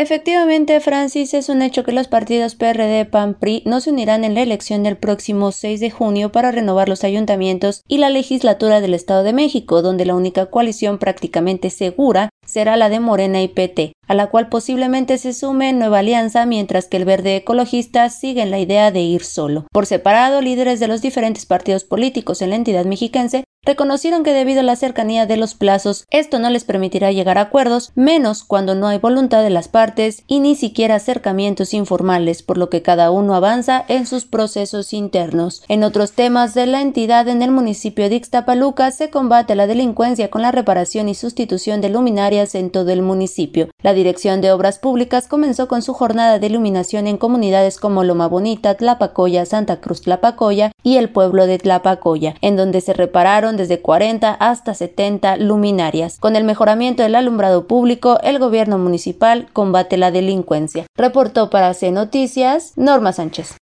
Efectivamente, Francis, es un hecho que los partidos PRD, PAN, PRI no se unirán en la elección del próximo 6 de junio para renovar los ayuntamientos y la legislatura del Estado de México, donde la única coalición prácticamente segura será la de Morena y PT, a la cual posiblemente se sume Nueva Alianza, mientras que el verde ecologista sigue en la idea de ir solo. Por separado, líderes de los diferentes partidos políticos en la entidad mexiquense reconocieron que debido a la cercanía de los plazos, esto no les permitirá llegar a acuerdos, menos cuando no hay voluntad de las partes y ni siquiera acercamientos informales, por lo que cada uno avanza en sus procesos internos. En otros temas de la entidad en el municipio de Ixtapaluca se combate la delincuencia con la reparación y sustitución de luminarias en todo el municipio. La Dirección de Obras Públicas comenzó con su jornada de iluminación en comunidades como Loma Bonita, Tlapacoya, Santa Cruz Tlapacoya y el pueblo de Tlapacoya, en donde se repararon desde 40 hasta 70 luminarias. Con el mejoramiento del alumbrado público, el gobierno municipal combate la delincuencia. Reportó para C Noticias Norma Sánchez.